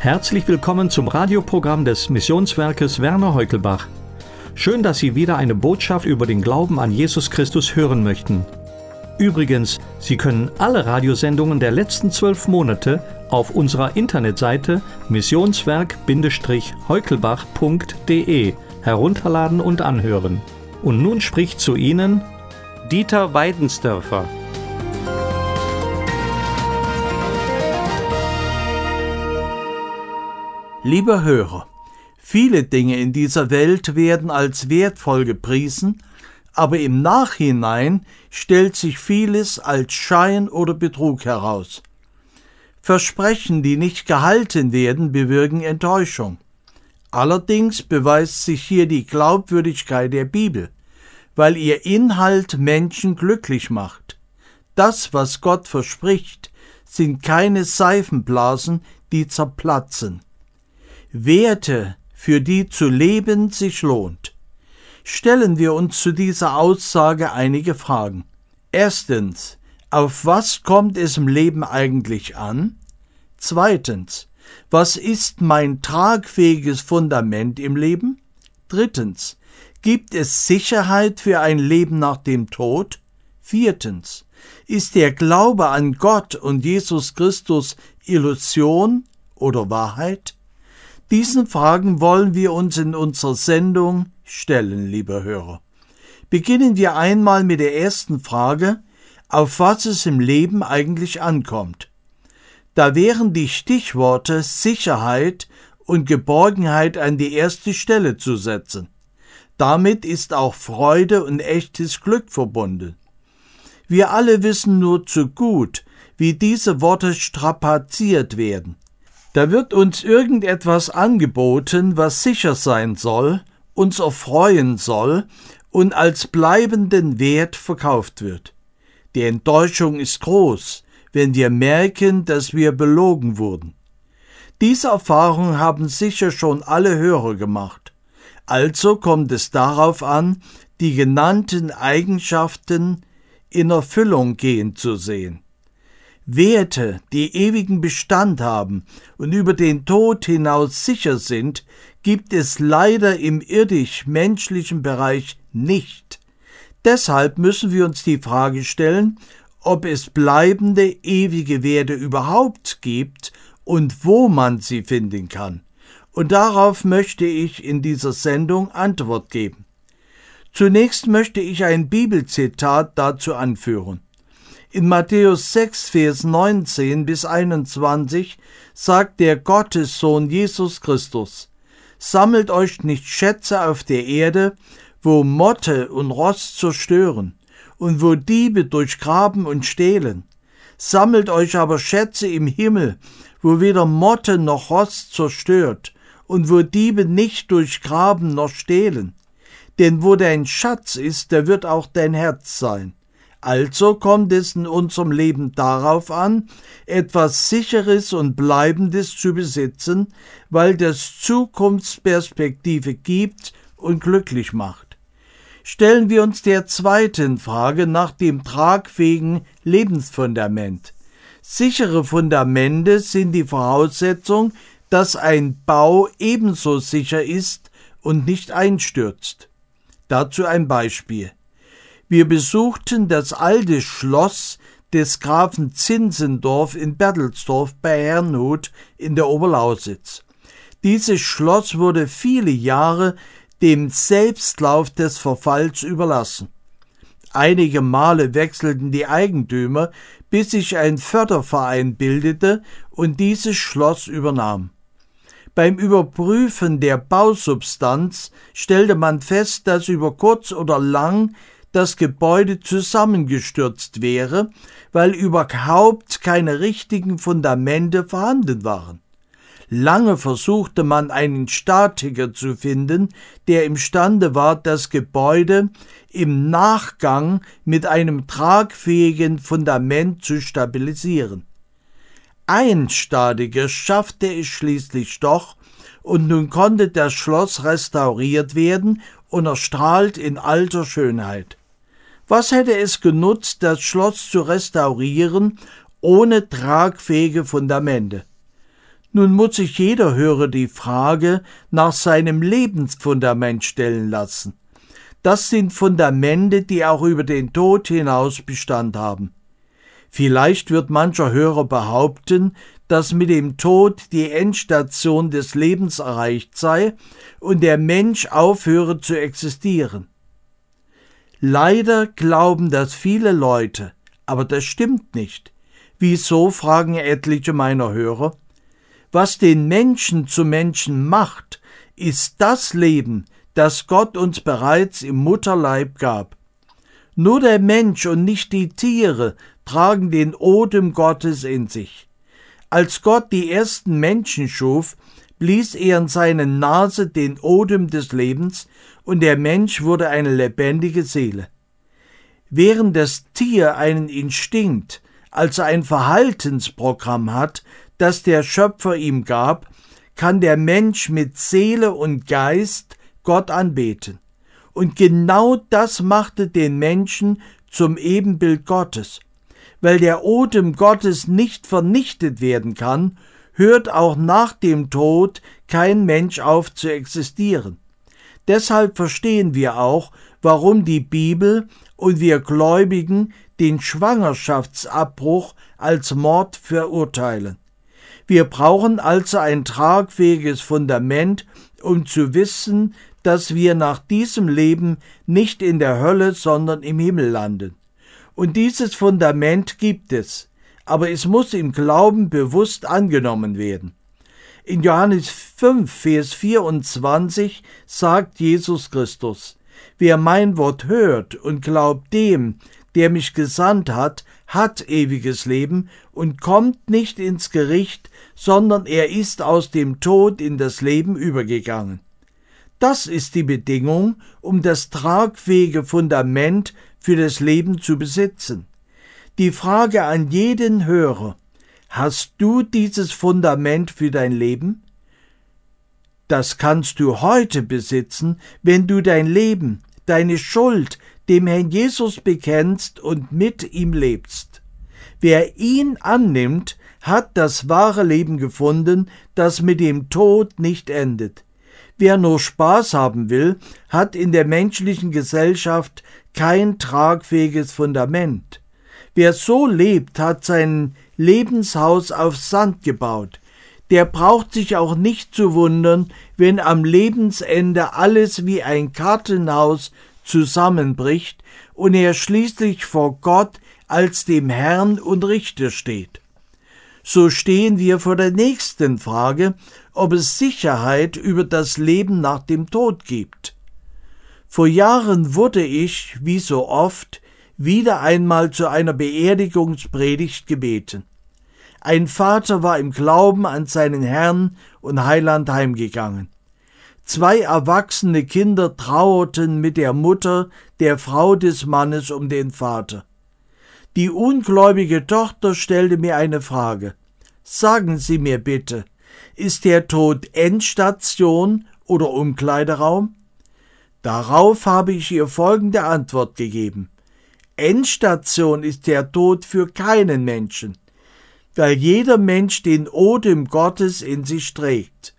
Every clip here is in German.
Herzlich willkommen zum Radioprogramm des Missionswerkes Werner Heukelbach. Schön, dass Sie wieder eine Botschaft über den Glauben an Jesus Christus hören möchten. Übrigens, Sie können alle Radiosendungen der letzten zwölf Monate auf unserer Internetseite missionswerk-heukelbach.de herunterladen und anhören. Und nun spricht zu Ihnen Dieter Weidensdörfer. Lieber Hörer, viele Dinge in dieser Welt werden als wertvoll gepriesen, aber im Nachhinein stellt sich vieles als Schein oder Betrug heraus. Versprechen, die nicht gehalten werden, bewirken Enttäuschung. Allerdings beweist sich hier die Glaubwürdigkeit der Bibel, weil ihr Inhalt Menschen glücklich macht. Das, was Gott verspricht, sind keine Seifenblasen, die zerplatzen. Werte, für die zu leben sich lohnt. Stellen wir uns zu dieser Aussage einige Fragen. Erstens, auf was kommt es im Leben eigentlich an? Zweitens, was ist mein tragfähiges Fundament im Leben? Drittens, gibt es Sicherheit für ein Leben nach dem Tod? Viertens, ist der Glaube an Gott und Jesus Christus Illusion oder Wahrheit? Diesen Fragen wollen wir uns in unserer Sendung stellen, lieber Hörer. Beginnen wir einmal mit der ersten Frage, auf was es im Leben eigentlich ankommt. Da wären die Stichworte Sicherheit und Geborgenheit an die erste Stelle zu setzen. Damit ist auch Freude und echtes Glück verbunden. Wir alle wissen nur zu gut, wie diese Worte strapaziert werden. Da wird uns irgendetwas angeboten, was sicher sein soll, uns erfreuen soll und als bleibenden Wert verkauft wird. Die Enttäuschung ist groß, wenn wir merken, dass wir belogen wurden. Diese Erfahrung haben sicher schon alle Hörer gemacht. Also kommt es darauf an, die genannten Eigenschaften in Erfüllung gehen zu sehen. Werte, die ewigen Bestand haben und über den Tod hinaus sicher sind, gibt es leider im irdisch-menschlichen Bereich nicht. Deshalb müssen wir uns die Frage stellen, ob es bleibende ewige Werte überhaupt gibt und wo man sie finden kann. Und darauf möchte ich in dieser Sendung Antwort geben. Zunächst möchte ich ein Bibelzitat dazu anführen. In Matthäus 6, Vers 19 bis 21 sagt der Gottessohn Jesus Christus, Sammelt euch nicht Schätze auf der Erde, wo Motte und Rost zerstören, und wo Diebe durchgraben und stehlen. Sammelt euch aber Schätze im Himmel, wo weder Motte noch Rost zerstört, und wo Diebe nicht durchgraben noch stehlen. Denn wo dein Schatz ist, da wird auch dein Herz sein. Also kommt es in unserem Leben darauf an, etwas Sicheres und Bleibendes zu besitzen, weil das Zukunftsperspektive gibt und glücklich macht. Stellen wir uns der zweiten Frage nach dem tragfähigen Lebensfundament. Sichere Fundamente sind die Voraussetzung, dass ein Bau ebenso sicher ist und nicht einstürzt. Dazu ein Beispiel. Wir besuchten das alte Schloss des Grafen Zinsendorf in Bertelsdorf bei Herrnhut in der Oberlausitz. Dieses Schloss wurde viele Jahre dem Selbstlauf des Verfalls überlassen. Einige Male wechselten die Eigentümer, bis sich ein Förderverein bildete und dieses Schloss übernahm. Beim Überprüfen der Bausubstanz stellte man fest, dass über kurz oder lang das Gebäude zusammengestürzt wäre, weil überhaupt keine richtigen Fundamente vorhanden waren. Lange versuchte man einen Statiker zu finden, der imstande war, das Gebäude im Nachgang mit einem tragfähigen Fundament zu stabilisieren. Ein Statiker schaffte es schließlich doch, und nun konnte das Schloss restauriert werden und erstrahlt in alter Schönheit. Was hätte es genutzt, das Schloss zu restaurieren ohne tragfähige Fundamente? Nun muss sich jeder Hörer die Frage nach seinem Lebensfundament stellen lassen. Das sind Fundamente, die auch über den Tod hinaus Bestand haben. Vielleicht wird mancher Hörer behaupten, dass mit dem Tod die Endstation des Lebens erreicht sei und der Mensch aufhöre zu existieren. Leider glauben das viele Leute, aber das stimmt nicht. Wieso, fragen etliche meiner Hörer. Was den Menschen zu Menschen macht, ist das Leben, das Gott uns bereits im Mutterleib gab. Nur der Mensch und nicht die Tiere tragen den Odem Gottes in sich. Als Gott die ersten Menschen schuf, blies er in seine Nase den Odem des Lebens, und der Mensch wurde eine lebendige Seele. Während das Tier einen Instinkt, also ein Verhaltensprogramm hat, das der Schöpfer ihm gab, kann der Mensch mit Seele und Geist Gott anbeten. Und genau das machte den Menschen zum Ebenbild Gottes. Weil der Odem Gottes nicht vernichtet werden kann, hört auch nach dem Tod kein Mensch auf zu existieren. Deshalb verstehen wir auch, warum die Bibel und wir Gläubigen den Schwangerschaftsabbruch als Mord verurteilen. Wir brauchen also ein tragfähiges Fundament, um zu wissen, dass wir nach diesem Leben nicht in der Hölle, sondern im Himmel landen. Und dieses Fundament gibt es, aber es muss im Glauben bewusst angenommen werden. In Johannes 5, Vers 24 sagt Jesus Christus, Wer mein Wort hört und glaubt dem, der mich gesandt hat, hat ewiges Leben und kommt nicht ins Gericht, sondern er ist aus dem Tod in das Leben übergegangen. Das ist die Bedingung, um das tragfähige Fundament für das Leben zu besitzen. Die Frage an jeden Hörer, hast du dieses Fundament für dein Leben? Das kannst du heute besitzen, wenn du dein Leben, deine Schuld dem Herrn Jesus bekennst und mit ihm lebst. Wer ihn annimmt, hat das wahre Leben gefunden, das mit dem Tod nicht endet. Wer nur Spaß haben will, hat in der menschlichen Gesellschaft kein tragfähiges Fundament. Wer so lebt, hat sein Lebenshaus auf Sand gebaut. Der braucht sich auch nicht zu wundern, wenn am Lebensende alles wie ein Kartenhaus zusammenbricht und er schließlich vor Gott als dem Herrn und Richter steht. So stehen wir vor der nächsten Frage, ob es Sicherheit über das Leben nach dem Tod gibt. Vor Jahren wurde ich, wie so oft, wieder einmal zu einer Beerdigungspredigt gebeten. Ein Vater war im Glauben an seinen Herrn und Heiland heimgegangen. Zwei erwachsene Kinder trauerten mit der Mutter, der Frau des Mannes, um den Vater. Die ungläubige Tochter stellte mir eine Frage. Sagen Sie mir bitte, ist der Tod Endstation oder Umkleideraum? Darauf habe ich ihr folgende Antwort gegeben. Endstation ist der Tod für keinen Menschen, weil jeder Mensch den Odem Gottes in sich trägt.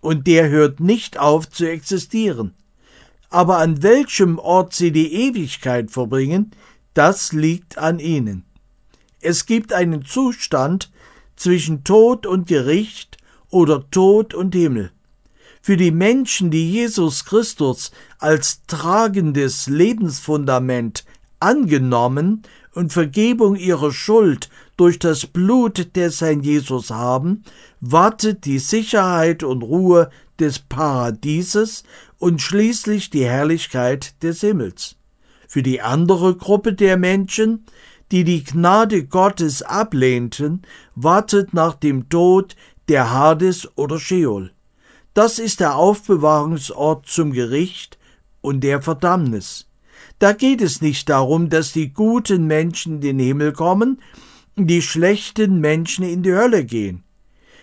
Und der hört nicht auf zu existieren. Aber an welchem Ort sie die Ewigkeit verbringen, das liegt an ihnen. Es gibt einen Zustand, zwischen Tod und Gericht oder Tod und Himmel. Für die Menschen, die Jesus Christus als tragendes Lebensfundament angenommen und Vergebung ihrer Schuld durch das Blut des Herrn Jesus haben, wartet die Sicherheit und Ruhe des Paradieses und schließlich die Herrlichkeit des Himmels. Für die andere Gruppe der Menschen, die die Gnade Gottes ablehnten, wartet nach dem Tod der Hades oder Sheol. Das ist der Aufbewahrungsort zum Gericht und der Verdammnis. Da geht es nicht darum, dass die guten Menschen in den Himmel kommen, die schlechten Menschen in die Hölle gehen.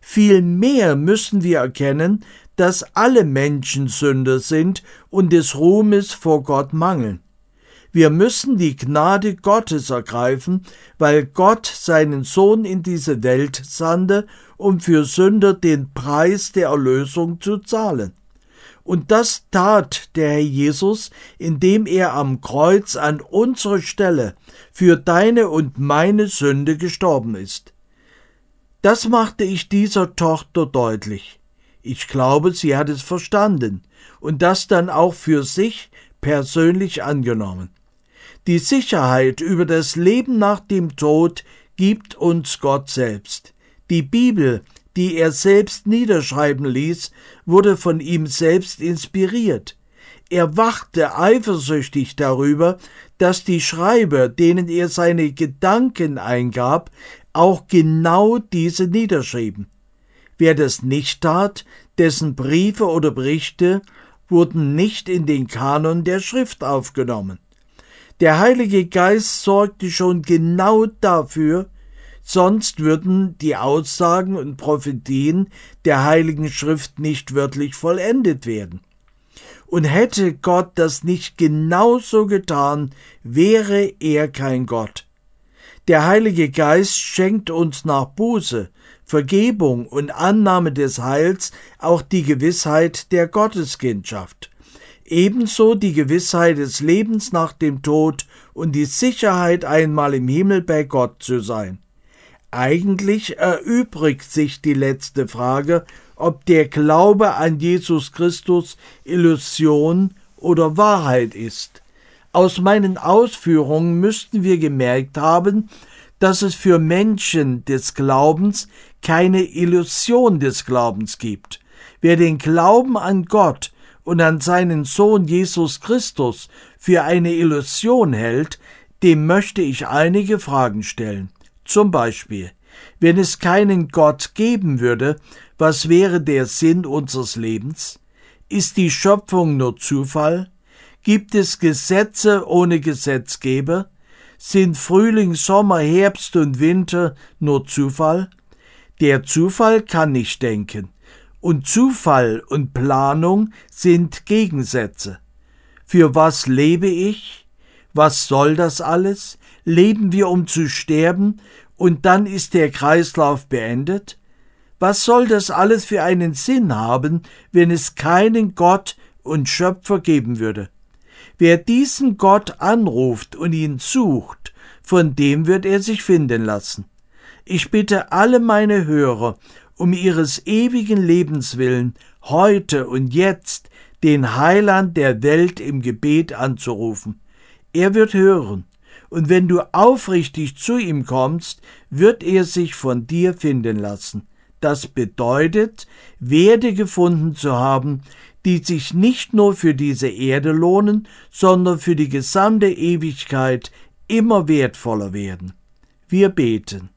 Vielmehr müssen wir erkennen, dass alle Menschen Sünder sind und des Ruhmes vor Gott mangeln. Wir müssen die Gnade Gottes ergreifen, weil Gott seinen Sohn in diese Welt sandte, um für Sünder den Preis der Erlösung zu zahlen. Und das tat der Herr Jesus, indem er am Kreuz an unserer Stelle für deine und meine Sünde gestorben ist. Das machte ich dieser Tochter deutlich. Ich glaube, sie hat es verstanden und das dann auch für sich persönlich angenommen. Die Sicherheit über das Leben nach dem Tod gibt uns Gott selbst. Die Bibel, die er selbst niederschreiben ließ, wurde von ihm selbst inspiriert. Er wachte eifersüchtig darüber, dass die Schreiber, denen er seine Gedanken eingab, auch genau diese niederschrieben. Wer das nicht tat, dessen Briefe oder Berichte wurden nicht in den Kanon der Schrift aufgenommen. Der Heilige Geist sorgte schon genau dafür, sonst würden die Aussagen und Prophetien der Heiligen Schrift nicht wörtlich vollendet werden. Und hätte Gott das nicht genauso getan, wäre er kein Gott. Der Heilige Geist schenkt uns nach Buße, Vergebung und Annahme des Heils auch die Gewissheit der Gotteskindschaft ebenso die Gewissheit des Lebens nach dem Tod und die Sicherheit, einmal im Himmel bei Gott zu sein. Eigentlich erübrigt sich die letzte Frage, ob der Glaube an Jesus Christus Illusion oder Wahrheit ist. Aus meinen Ausführungen müssten wir gemerkt haben, dass es für Menschen des Glaubens keine Illusion des Glaubens gibt. Wer den Glauben an Gott und an seinen Sohn Jesus Christus für eine Illusion hält, dem möchte ich einige Fragen stellen. Zum Beispiel, wenn es keinen Gott geben würde, was wäre der Sinn unseres Lebens? Ist die Schöpfung nur Zufall? Gibt es Gesetze ohne Gesetzgeber? Sind Frühling, Sommer, Herbst und Winter nur Zufall? Der Zufall kann nicht denken. Und Zufall und Planung sind Gegensätze. Für was lebe ich? Was soll das alles? Leben wir, um zu sterben, und dann ist der Kreislauf beendet? Was soll das alles für einen Sinn haben, wenn es keinen Gott und Schöpfer geben würde? Wer diesen Gott anruft und ihn sucht, von dem wird er sich finden lassen. Ich bitte alle meine Hörer um ihres ewigen Lebens willen heute und jetzt den Heiland der Welt im Gebet anzurufen. Er wird hören, und wenn du aufrichtig zu ihm kommst, wird er sich von dir finden lassen. Das bedeutet, Werte gefunden zu haben, die sich nicht nur für diese Erde lohnen, sondern für die gesamte Ewigkeit immer wertvoller werden. Wir beten.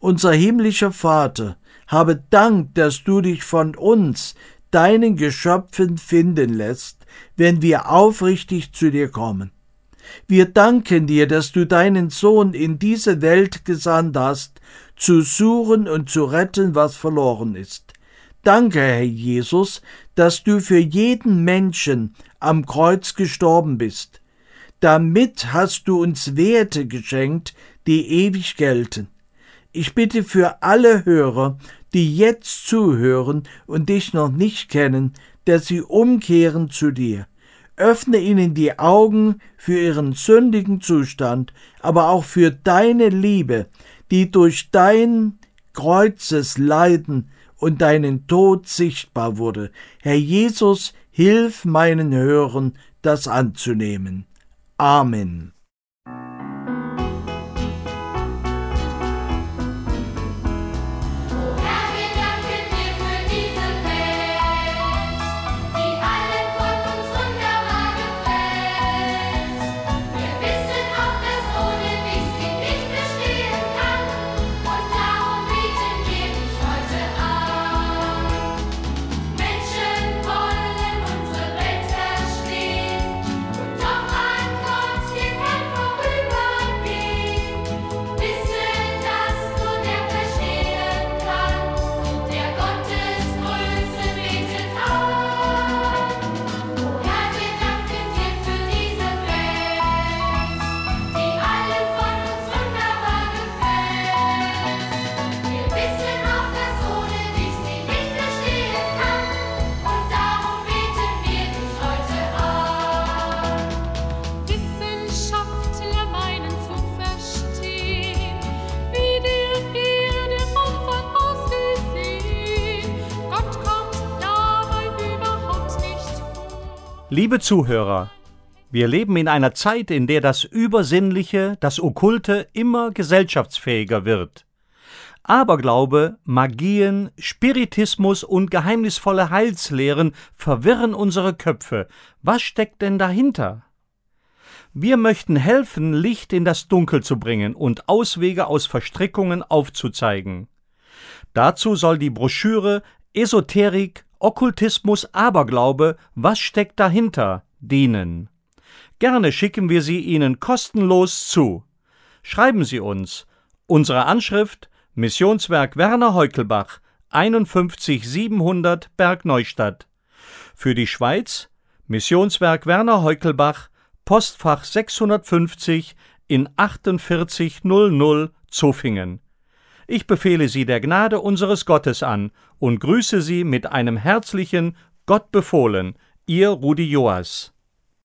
Unser himmlischer Vater, habe Dank, dass du dich von uns, deinen Geschöpfen, finden lässt, wenn wir aufrichtig zu dir kommen. Wir danken dir, dass du deinen Sohn in diese Welt gesandt hast, zu suchen und zu retten, was verloren ist. Danke, Herr Jesus, dass du für jeden Menschen am Kreuz gestorben bist. Damit hast du uns Werte geschenkt, die ewig gelten. Ich bitte für alle Hörer, die jetzt zuhören und dich noch nicht kennen, dass sie umkehren zu dir. Öffne ihnen die Augen für ihren sündigen Zustand, aber auch für deine Liebe, die durch dein Kreuzes Leiden und deinen Tod sichtbar wurde. Herr Jesus, hilf meinen Hörern, das anzunehmen. Amen. Liebe Zuhörer, wir leben in einer Zeit, in der das Übersinnliche, das Okkulte immer gesellschaftsfähiger wird. Aberglaube, Magien, Spiritismus und geheimnisvolle Heilslehren verwirren unsere Köpfe. Was steckt denn dahinter? Wir möchten helfen, Licht in das Dunkel zu bringen und Auswege aus Verstrickungen aufzuzeigen. Dazu soll die Broschüre Esoterik, Okkultismus, Aberglaube, was steckt dahinter dienen. Gerne schicken wir sie Ihnen kostenlos zu. Schreiben Sie uns. Unsere Anschrift Missionswerk Werner Heukelbach 51700 Bergneustadt. Für die Schweiz Missionswerk Werner Heukelbach Postfach 650 in 4800 Zofingen. Ich befehle Sie der Gnade unseres Gottes an und grüße Sie mit einem herzlichen Gott befohlen, Ihr Rudi Joas.